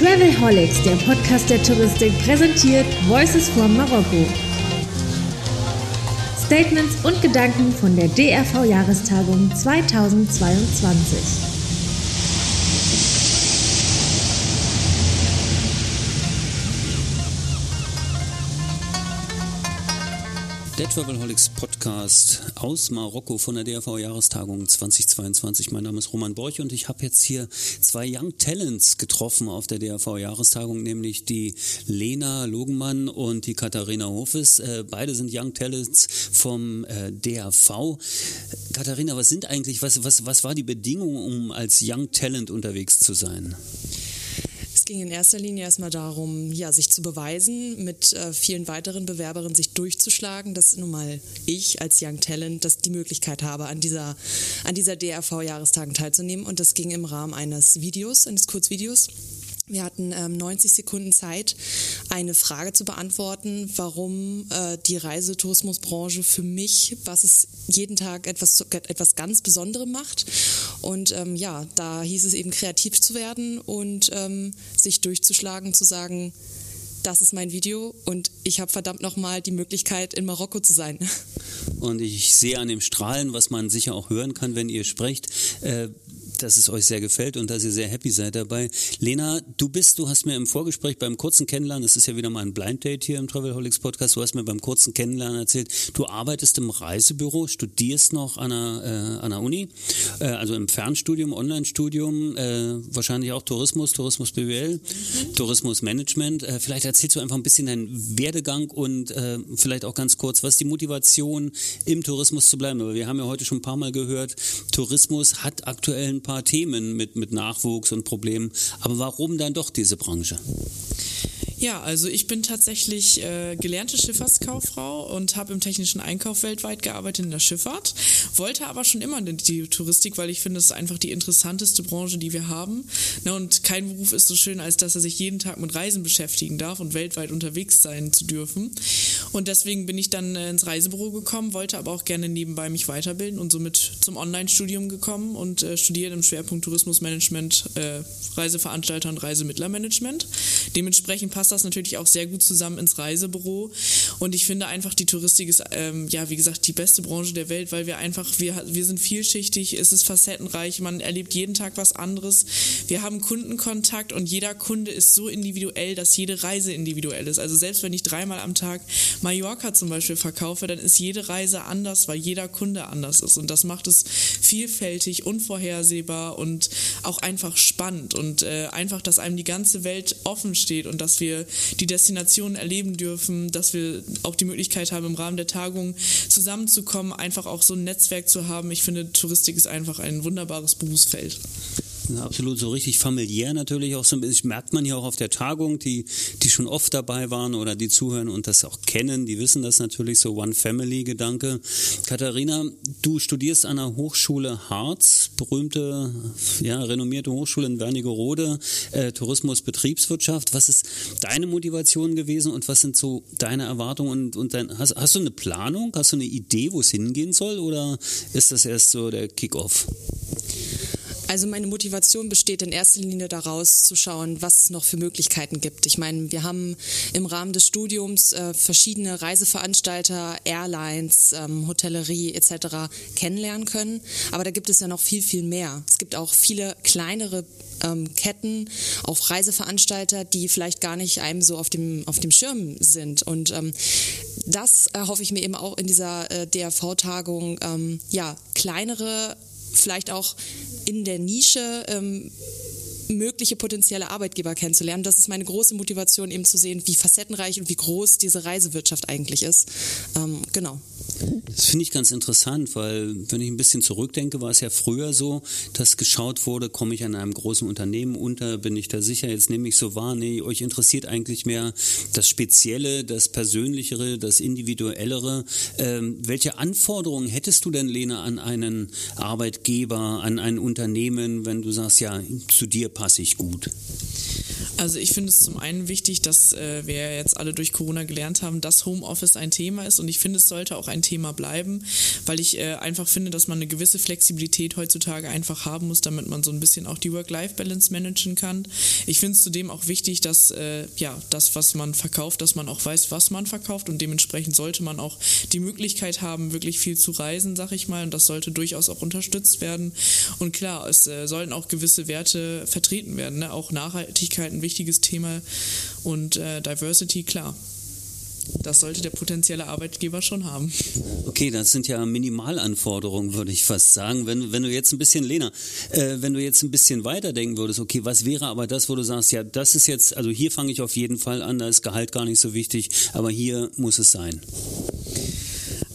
Travelholics, der Podcast der Touristik, präsentiert Voices from Marokko. Statements und Gedanken von der DRV-Jahrestagung 2022. Der Travelholics Podcast aus Marokko von der DRV Jahrestagung 2022. Mein Name ist Roman Borch und ich habe jetzt hier zwei Young Talents getroffen auf der DRV Jahrestagung, nämlich die Lena Logenmann und die Katharina Hofes. Äh, beide sind Young Talents vom äh, DRV. Katharina, was sind eigentlich, was, was, was war die Bedingung, um als Young Talent unterwegs zu sein? Ging in erster Linie erstmal darum, ja, sich zu beweisen, mit äh, vielen weiteren Bewerberinnen sich durchzuschlagen, dass nun mal ich als Young Talent das die Möglichkeit habe, an dieser, an dieser DRV-Jahrestagen teilzunehmen. Und das ging im Rahmen eines Videos, eines Kurzvideos. Wir hatten ähm, 90 Sekunden Zeit, eine Frage zu beantworten, warum äh, die Reisetourismusbranche für mich, was es jeden Tag etwas, etwas ganz Besonderes macht. Und ähm, ja, da hieß es eben kreativ zu werden und ähm, sich durchzuschlagen, zu sagen, das ist mein Video und ich habe verdammt nochmal die Möglichkeit, in Marokko zu sein. Und ich sehe an dem Strahlen, was man sicher auch hören kann, wenn ihr sprecht, äh, dass es euch sehr gefällt und dass ihr sehr happy seid dabei. Lena, du bist, du hast mir im Vorgespräch beim kurzen Kennenlernen, das ist ja wieder mal ein Blind Date hier im Travelholics Podcast, du hast mir beim kurzen Kennenlernen erzählt, du arbeitest im Reisebüro, studierst noch an der, äh, an der Uni, äh, also im Fernstudium, Online-Studium, äh, wahrscheinlich auch Tourismus, Tourismus BWL, mhm. Tourismus Management. Äh, vielleicht erzählst du einfach ein bisschen deinen Werdegang und äh, vielleicht auch ganz kurz, was die Motivation im Tourismus zu bleiben. Aber wir haben ja heute schon ein paar Mal gehört, Tourismus hat aktuell ein paar paar Themen mit, mit Nachwuchs und Problemen. Aber warum dann doch diese Branche? Ja, also ich bin tatsächlich äh, gelernte Schifffahrtskauffrau und habe im technischen Einkauf weltweit gearbeitet in der Schifffahrt, wollte aber schon immer in die Touristik, weil ich finde, es ist einfach die interessanteste Branche, die wir haben. Na, und kein Beruf ist so schön, als dass er sich jeden Tag mit Reisen beschäftigen darf und weltweit unterwegs sein zu dürfen. Und deswegen bin ich dann äh, ins Reisebüro gekommen, wollte aber auch gerne nebenbei mich weiterbilden und somit zum Online-Studium gekommen und äh, studiert im Schwerpunkt Tourismusmanagement, äh, Reiseveranstalter und Reisemittlermanagement. Dementsprechend passt passt das natürlich auch sehr gut zusammen ins Reisebüro. Und ich finde einfach, die Touristik ist, ähm, ja, wie gesagt, die beste Branche der Welt, weil wir einfach, wir, wir sind vielschichtig, es ist facettenreich, man erlebt jeden Tag was anderes. Wir haben Kundenkontakt und jeder Kunde ist so individuell, dass jede Reise individuell ist. Also selbst wenn ich dreimal am Tag Mallorca zum Beispiel verkaufe, dann ist jede Reise anders, weil jeder Kunde anders ist. Und das macht es vielfältig, unvorhersehbar und auch einfach spannend und äh, einfach, dass einem die ganze Welt offen steht und dass wir die Destination erleben dürfen, dass wir auch die Möglichkeit haben, im Rahmen der Tagung zusammenzukommen, einfach auch so ein Netzwerk zu haben. Ich finde, Touristik ist einfach ein wunderbares Berufsfeld absolut so richtig familiär natürlich auch so ein bisschen. Merkt man hier auch auf der Tagung, die, die schon oft dabei waren oder die zuhören und das auch kennen, die wissen das natürlich, so One-Family-Gedanke. Katharina, du studierst an der Hochschule Harz, berühmte, ja, renommierte Hochschule in Wernigerode, äh, Tourismus, Betriebswirtschaft. Was ist deine Motivation gewesen und was sind so deine Erwartungen und, und dein, hast, hast du eine Planung? Hast du eine Idee, wo es hingehen soll oder ist das erst so der Kickoff? Also meine Motivation besteht in erster Linie daraus zu schauen, was es noch für Möglichkeiten gibt. Ich meine, wir haben im Rahmen des Studiums äh, verschiedene Reiseveranstalter, Airlines, ähm, Hotellerie etc. kennenlernen können, aber da gibt es ja noch viel, viel mehr. Es gibt auch viele kleinere ähm, Ketten, auch Reiseveranstalter, die vielleicht gar nicht einem so auf dem, auf dem Schirm sind. Und ähm, das erhoffe ich mir eben auch in dieser äh, DRV-Tagung, ähm, ja, kleinere vielleicht auch in der Nische ähm, mögliche potenzielle Arbeitgeber kennenzulernen. Das ist meine große Motivation, eben zu sehen, wie facettenreich und wie groß diese Reisewirtschaft eigentlich ist. Ähm, genau. Das finde ich ganz interessant, weil wenn ich ein bisschen zurückdenke, war es ja früher so, dass geschaut wurde, komme ich an einem großen Unternehmen unter, bin ich da sicher, jetzt nehme ich so wahr, nee, euch interessiert eigentlich mehr das Spezielle, das Persönlichere, das Individuellere. Ähm, welche Anforderungen hättest du denn, Lena, an einen Arbeitgeber, an ein Unternehmen, wenn du sagst, ja, zu dir passe ich gut? Also ich finde es zum einen wichtig, dass äh, wir jetzt alle durch Corona gelernt haben, dass Homeoffice ein Thema ist und ich finde, es sollte auch ein Thema bleiben, weil ich äh, einfach finde, dass man eine gewisse Flexibilität heutzutage einfach haben muss, damit man so ein bisschen auch die Work-Life-Balance managen kann. Ich finde es zudem auch wichtig, dass äh, ja das, was man verkauft, dass man auch weiß, was man verkauft und dementsprechend sollte man auch die Möglichkeit haben, wirklich viel zu reisen, sag ich mal, und das sollte durchaus auch unterstützt werden. Und klar, es äh, sollen auch gewisse Werte vertreten werden, ne? auch Nachhaltigkeit ein wichtiges Thema und äh, Diversity, klar. Das sollte der potenzielle Arbeitgeber schon haben. Okay, das sind ja Minimalanforderungen, würde ich fast sagen. Wenn, wenn du jetzt ein bisschen, Lena, äh, wenn du jetzt ein bisschen weiterdenken würdest, okay, was wäre aber das, wo du sagst, ja, das ist jetzt, also hier fange ich auf jeden Fall an, da ist Gehalt gar nicht so wichtig, aber hier muss es sein.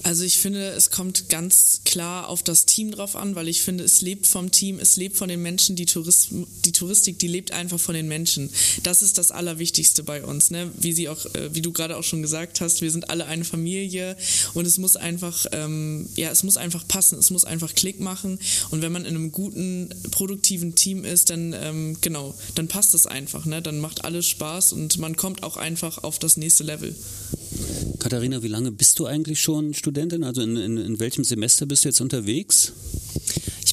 Also ich finde, es kommt ganz klar auf das Team drauf an, weil ich finde, es lebt vom Team, es lebt von den Menschen. Die, Tourist, die Touristik, die lebt einfach von den Menschen. Das ist das Allerwichtigste bei uns. Ne? Wie sie auch, äh, wie du gerade auch schon gesagt hast, wir sind alle eine Familie und es muss einfach, ähm, ja, es muss einfach passen, es muss einfach Klick machen. Und wenn man in einem guten, produktiven Team ist, dann ähm, genau, dann passt es einfach. Ne? Dann macht alles Spaß und man kommt auch einfach auf das nächste Level. Katharina, wie lange bist du eigentlich schon Studentin? Also in, in, in welchem Semester bist du jetzt unterwegs?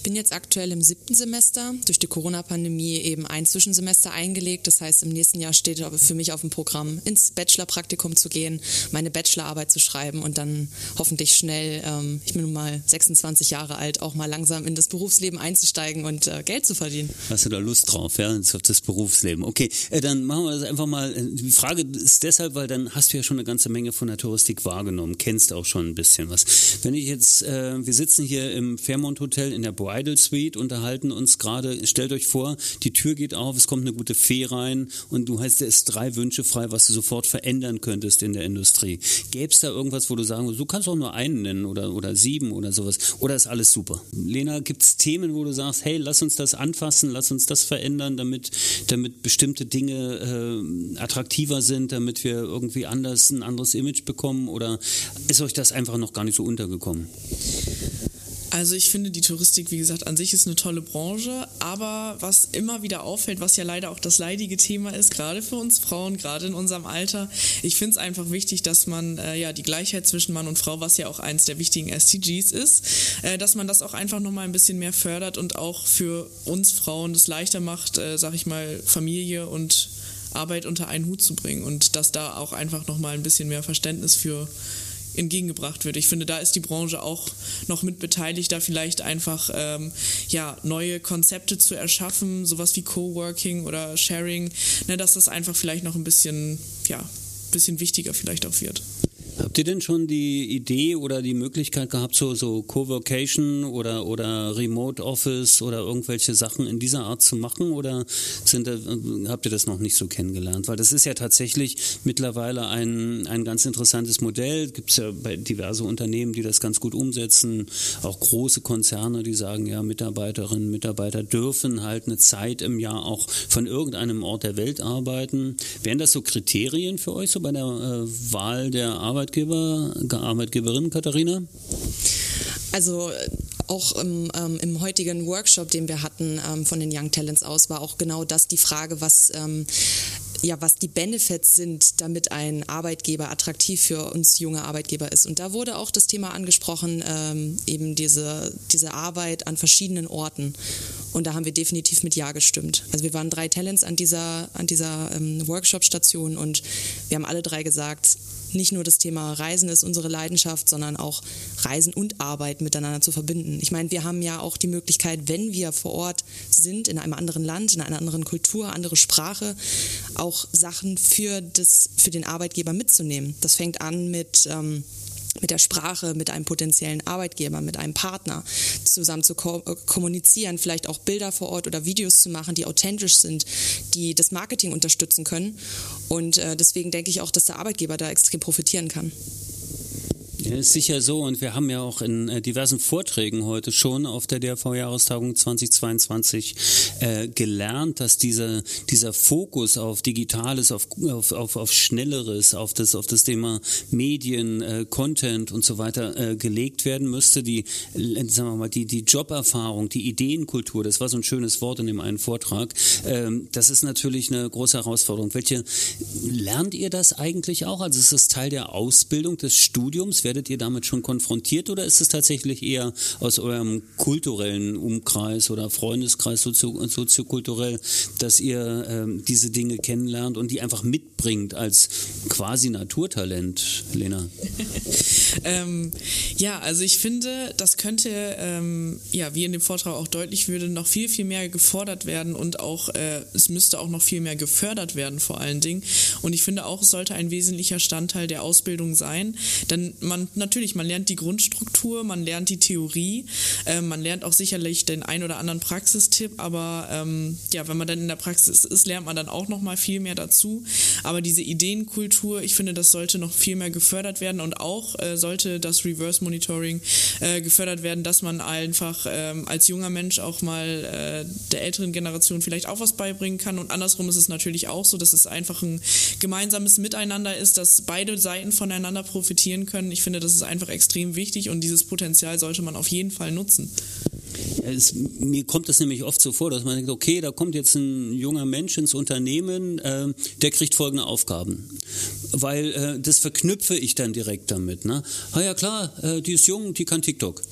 Ich bin jetzt aktuell im siebten Semester, durch die Corona-Pandemie eben ein Zwischensemester eingelegt. Das heißt, im nächsten Jahr steht für mich auf dem Programm, ins Bachelor-Praktikum zu gehen, meine Bachelorarbeit zu schreiben und dann hoffentlich schnell, ähm, ich bin nun mal 26 Jahre alt, auch mal langsam in das Berufsleben einzusteigen und äh, Geld zu verdienen. Hast du da Lust drauf, ja, auf das Berufsleben? Okay, äh, dann machen wir das einfach mal. Äh, die Frage ist deshalb, weil dann hast du ja schon eine ganze Menge von der Touristik wahrgenommen, kennst auch schon ein bisschen was. Wenn ich jetzt, äh, wir sitzen hier im Fairmont Hotel in der Bois Bridal Suite, unterhalten uns gerade. Stellt euch vor, die Tür geht auf, es kommt eine gute Fee rein und du hast es drei Wünsche frei, was du sofort verändern könntest in der Industrie. Gäbe es da irgendwas, wo du sagen würdest, du kannst auch nur einen nennen oder, oder sieben oder sowas? Oder ist alles super? Lena, gibt es Themen, wo du sagst, hey, lass uns das anfassen, lass uns das verändern, damit, damit bestimmte Dinge äh, attraktiver sind, damit wir irgendwie anders ein anderes Image bekommen? Oder ist euch das einfach noch gar nicht so untergekommen? Also ich finde, die Touristik, wie gesagt, an sich ist eine tolle Branche, aber was immer wieder auffällt, was ja leider auch das leidige Thema ist, gerade für uns Frauen, gerade in unserem Alter, ich finde es einfach wichtig, dass man äh, ja die Gleichheit zwischen Mann und Frau, was ja auch eins der wichtigen SDGs ist, äh, dass man das auch einfach nochmal ein bisschen mehr fördert und auch für uns Frauen das leichter macht, äh, sag ich mal, Familie und Arbeit unter einen Hut zu bringen und dass da auch einfach nochmal ein bisschen mehr Verständnis für entgegengebracht wird. Ich finde, da ist die Branche auch noch mit beteiligt, da vielleicht einfach ähm, ja, neue Konzepte zu erschaffen, sowas wie Coworking oder Sharing, ne, dass das einfach vielleicht noch ein bisschen, ja, bisschen wichtiger vielleicht auch wird. Habt ihr denn schon die Idee oder die Möglichkeit gehabt, so, so Co-Vocation oder, oder Remote Office oder irgendwelche Sachen in dieser Art zu machen oder sind, habt ihr das noch nicht so kennengelernt? Weil das ist ja tatsächlich mittlerweile ein, ein ganz interessantes Modell. Gibt es ja bei diverse Unternehmen, die das ganz gut umsetzen, auch große Konzerne, die sagen, ja, Mitarbeiterinnen, Mitarbeiter dürfen halt eine Zeit im Jahr auch von irgendeinem Ort der Welt arbeiten. Wären das so Kriterien für euch so bei der äh, Wahl der Arbeit? Arbeitgeber, Arbeitgeberin, Katharina? Also auch im, ähm, im, heutigen Workshop, den wir hatten ähm, von den Young Talents aus, war auch genau das die Frage, was ähm, ja, was die Benefits sind, damit ein Arbeitgeber attraktiv für uns junge Arbeitgeber ist. Und da wurde auch das Thema angesprochen, ähm, eben diese, diese Arbeit an verschiedenen Orten. Und da haben wir definitiv mit Ja gestimmt. Also wir waren drei Talents an dieser, an dieser ähm, Workshop-Station und wir haben alle drei gesagt, nicht nur das Thema Reisen ist unsere Leidenschaft, sondern auch Reisen und Arbeit miteinander zu verbinden. Ich meine, wir haben ja auch die Möglichkeit, wenn wir vor Ort sind, in einem anderen Land, in einer anderen Kultur, andere Sprache, auch Sachen für, das, für den Arbeitgeber mitzunehmen. Das fängt an mit ähm, mit der Sprache, mit einem potenziellen Arbeitgeber, mit einem Partner zusammen zu ko kommunizieren, vielleicht auch Bilder vor Ort oder Videos zu machen, die authentisch sind, die das Marketing unterstützen können. Und äh, deswegen denke ich auch, dass der Arbeitgeber da extrem profitieren kann. Ist sicher so und wir haben ja auch in äh, diversen Vorträgen heute schon auf der DRV-Jahrestagung 2022 äh, gelernt, dass dieser, dieser Fokus auf Digitales, auf, auf, auf, auf Schnelleres, auf das, auf das Thema Medien, äh, Content und so weiter äh, gelegt werden müsste. Die, äh, sagen wir mal, die, die Joberfahrung, die Ideenkultur, das war so ein schönes Wort in dem einen Vortrag, ähm, das ist natürlich eine große Herausforderung. Welche lernt ihr das eigentlich auch? Also ist das Teil der Ausbildung des Studiums? Werdet ihr damit schon konfrontiert oder ist es tatsächlich eher aus eurem kulturellen Umkreis oder Freundeskreis sozio soziokulturell, dass ihr ähm, diese Dinge kennenlernt und die einfach mitbringt als quasi Naturtalent, Lena? ähm, ja, also ich finde, das könnte, ähm, ja, wie in dem Vortrag auch deutlich würde, noch viel, viel mehr gefordert werden und auch, äh, es müsste auch noch viel mehr gefördert werden vor allen Dingen. Und ich finde auch, es sollte ein wesentlicher Bestandteil der Ausbildung sein. Denn man natürlich, man lernt die Grundstruktur, man lernt die Theorie, äh, man lernt auch sicherlich den ein oder anderen Praxistipp, aber ähm, ja, wenn man dann in der Praxis ist, lernt man dann auch noch mal viel mehr dazu. Aber diese Ideenkultur, ich finde, das sollte noch viel mehr gefördert werden und auch äh, sollte das Reverse Monitoring äh, gefördert werden, dass man einfach ähm, als junger Mensch auch mal äh, der älteren Generation vielleicht auch was beibringen kann. Und andersrum ist es natürlich auch so, dass es einfach ein gemeinsames Miteinander ist, dass beide Seiten voneinander profitieren können. Ich finde, das ist einfach extrem wichtig und dieses Potenzial sollte man auf jeden Fall nutzen. Es, mir kommt es nämlich oft so vor, dass man denkt, okay, da kommt jetzt ein junger Mensch ins Unternehmen, äh, der kriegt folgende Aufgaben. Weil äh, das verknüpfe ich dann direkt damit. Ne? Ah ja klar, äh, die ist jung, die kann TikTok.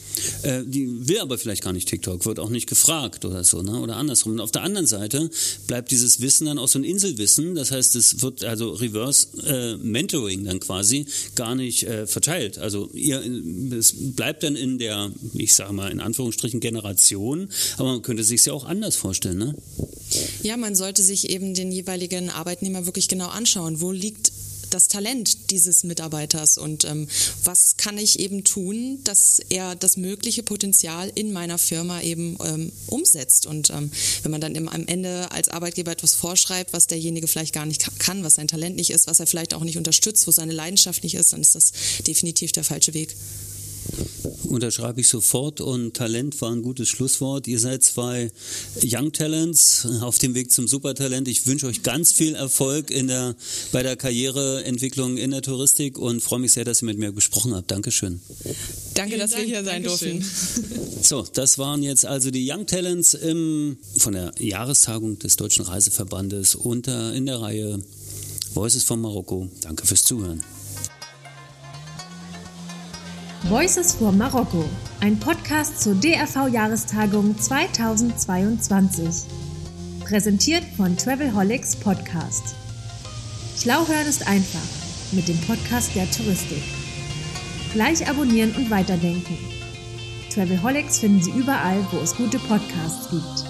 Äh, die will aber vielleicht gar nicht TikTok, wird auch nicht gefragt oder so, ne? oder andersrum. Und auf der anderen Seite bleibt dieses Wissen dann auch so ein Inselwissen, das heißt, es wird also Reverse äh, Mentoring dann quasi gar nicht äh, verteilt. Also ihr, es bleibt dann in der, ich sage mal in Anführungsstrichen, Generation, aber man könnte sich ja auch anders vorstellen, ne? Ja, man sollte sich eben den jeweiligen Arbeitnehmer wirklich genau anschauen. Wo liegt das Talent dieses Mitarbeiters und ähm, was kann ich eben tun, dass er das mögliche Potenzial in meiner Firma eben ähm, umsetzt. Und ähm, wenn man dann im, am Ende als Arbeitgeber etwas vorschreibt, was derjenige vielleicht gar nicht kann, was sein Talent nicht ist, was er vielleicht auch nicht unterstützt, wo seine Leidenschaft nicht ist, dann ist das definitiv der falsche Weg. Unterschreibe ich sofort und Talent war ein gutes Schlusswort. Ihr seid zwei Young Talents auf dem Weg zum Supertalent. Ich wünsche euch ganz viel Erfolg in der, bei der Karriereentwicklung in der Touristik und freue mich sehr, dass ihr mit mir gesprochen habt. Dankeschön. Danke, dass Dank, wir hier sein Dankeschön. durften. So, das waren jetzt also die Young Talents im, von der Jahrestagung des Deutschen Reiseverbandes unter in der Reihe Voices von Marokko. Danke fürs Zuhören. Voices for Marokko, ein Podcast zur DRV-Jahrestagung 2022. Präsentiert von Travelholics Podcast. Schlau hören ist einfach mit dem Podcast der Touristik. Gleich abonnieren und weiterdenken. Travelholics finden Sie überall, wo es gute Podcasts gibt.